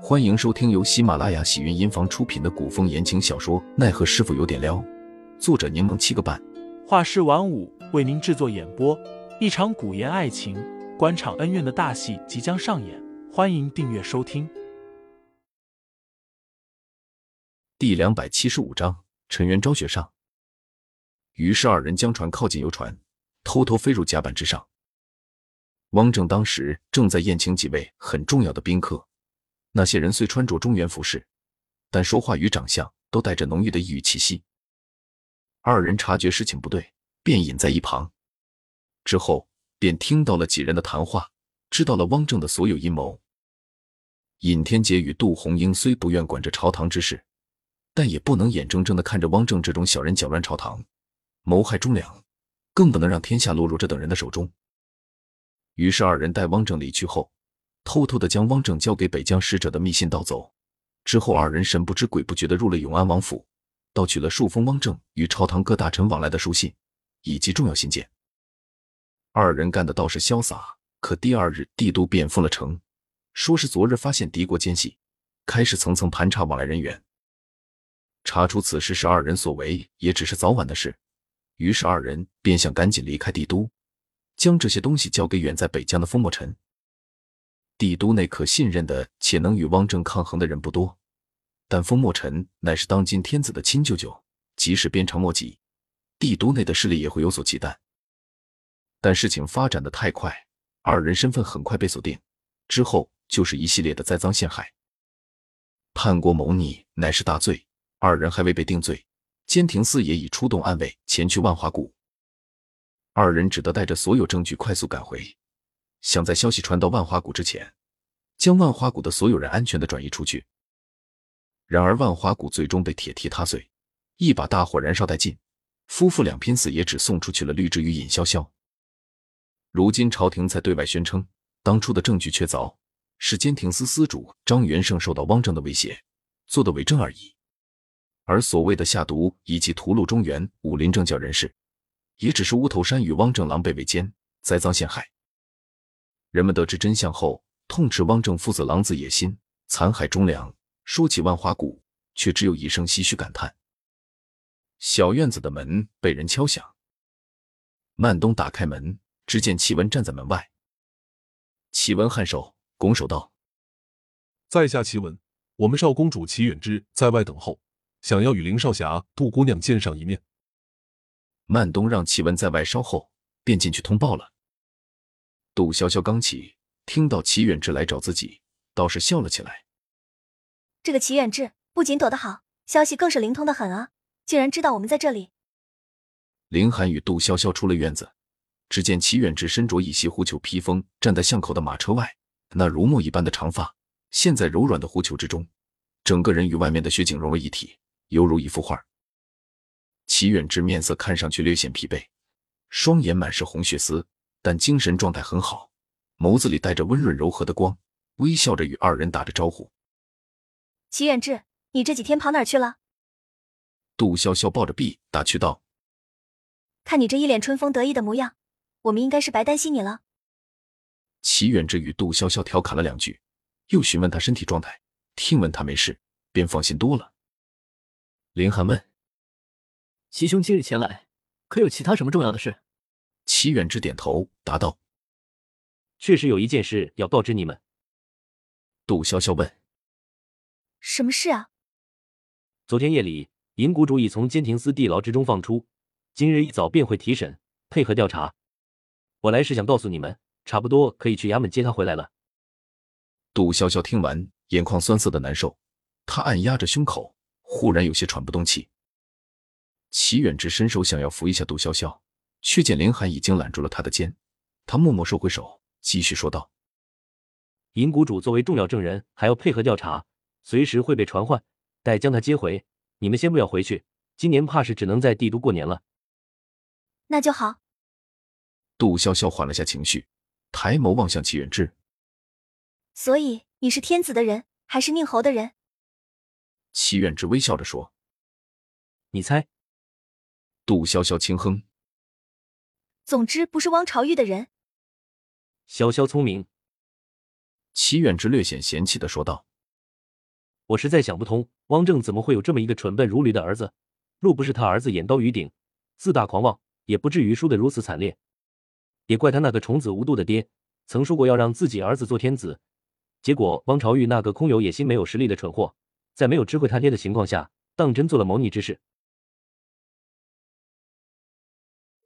欢迎收听由喜马拉雅喜云音房出品的古风言情小说《奈何师傅有点撩》，作者柠檬七个半，画师晚舞为您制作演播。一场古言爱情、官场恩怨的大戏即将上演，欢迎订阅收听。第两百七十五章：陈元昭雪上。于是二人将船靠近游船，偷偷飞入甲板之上。汪正当时正在宴请几位很重要的宾客。那些人虽穿着中原服饰，但说话与长相都带着浓郁的异域气息。二人察觉事情不对，便隐在一旁。之后便听到了几人的谈话，知道了汪正的所有阴谋。尹天杰与杜红英虽不愿管着朝堂之事，但也不能眼睁睁的看着汪正这种小人搅乱朝堂，谋害忠良，更不能让天下落入这等人的手中。于是二人带汪正离去后。偷偷的将汪正交给北疆使者的密信盗走，之后二人神不知鬼不觉的入了永安王府，盗取了数封汪正与朝堂各大臣往来的书信以及重要信件。二人干的倒是潇洒，可第二日帝都便封了城，说是昨日发现敌国奸细，开始层层盘查往来人员。查出此事是二人所为，也只是早晚的事。于是二人便想赶紧离开帝都，将这些东西交给远在北疆的封墨尘。帝都内可信任的且能与汪正抗衡的人不多，但封墨尘乃是当今天子的亲舅舅，即使鞭长莫及，帝都内的势力也会有所忌惮。但事情发展的太快，二人身份很快被锁定，之后就是一系列的栽赃陷害。叛国谋逆乃是大罪，二人还未被定罪，监庭司也已出动暗卫前去万华谷，二人只得带着所有证据快速赶回。想在消息传到万花谷之前，将万花谷的所有人安全的转移出去。然而万花谷最终被铁蹄踏碎，一把大火燃烧殆尽，夫妇俩拼死也只送出去了绿枝与尹潇潇。如今朝廷才对外宣称，当初的证据确凿，是监庭司司主张元胜受到汪正的威胁，做的伪证而已。而所谓的下毒以及屠戮中原武林正教人士，也只是乌头山与汪正狼狈为奸，栽赃陷害。人们得知真相后，痛斥汪正父子狼子野心，残害忠良。说起万花谷，却只有一声唏嘘感叹。小院子的门被人敲响，曼东打开门，只见齐文站在门外。齐文颔首，拱手道：“在下齐文，我们少公主齐远之在外等候，想要与林少侠、杜姑娘见上一面。”曼东让齐文在外稍后，便进去通报了。杜潇潇刚起，听到齐远志来找自己，倒是笑了起来。这个齐远志不仅躲得好，消息更是灵通的很啊！竟然知道我们在这里。林寒与杜潇潇出了院子，只见齐远志身着一袭狐裘披风，站在巷口的马车外。那如墨一般的长发，陷在柔软的狐裘之中，整个人与外面的雪景融为一体，犹如一幅画。齐远志面色看上去略显疲惫，双眼满是红血丝。但精神状态很好，眸子里带着温润柔和的光，微笑着与二人打着招呼。齐远志，你这几天跑哪儿去了？杜潇潇抱着臂打趣道：“看你这一脸春风得意的模样，我们应该是白担心你了。”齐远志与杜潇潇调侃了两句，又询问他身体状态，听闻他没事，便放心多了。林寒问：“齐兄今日前来，可有其他什么重要的事？”齐远之点头答道：“确实有一件事要告知你们。”杜潇潇问：“什么事啊？”昨天夜里，银谷主已从监亭司地牢之中放出，今日一早便会提审，配合调查。我来是想告诉你们，差不多可以去衙门接他回来了。杜潇潇听完，眼眶酸涩的难受，她按压着胸口，忽然有些喘不动气。齐远之伸手想要扶一下杜潇潇。却见林寒已经揽住了他的肩，他默默收回手，继续说道：“银谷主作为重要证人，还要配合调查，随时会被传唤。待将他接回，你们先不要回去。今年怕是只能在帝都过年了。”那就好。杜潇潇缓了下情绪，抬眸望向齐远志：“所以你是天子的人，还是宁侯的人？”齐远志微笑着说：“你猜。”杜潇潇轻哼。总之不是汪朝玉的人。潇潇聪明。齐远之略显嫌弃的说道：“我实在想不通，汪正怎么会有这么一个蠢笨如驴的儿子？若不是他儿子眼高于顶，自大狂妄，也不至于输得如此惨烈。也怪他那个虫子无度的爹，曾说过要让自己儿子做天子，结果汪朝玉那个空有野心没有实力的蠢货，在没有知会他爹的情况下，当真做了谋逆之事。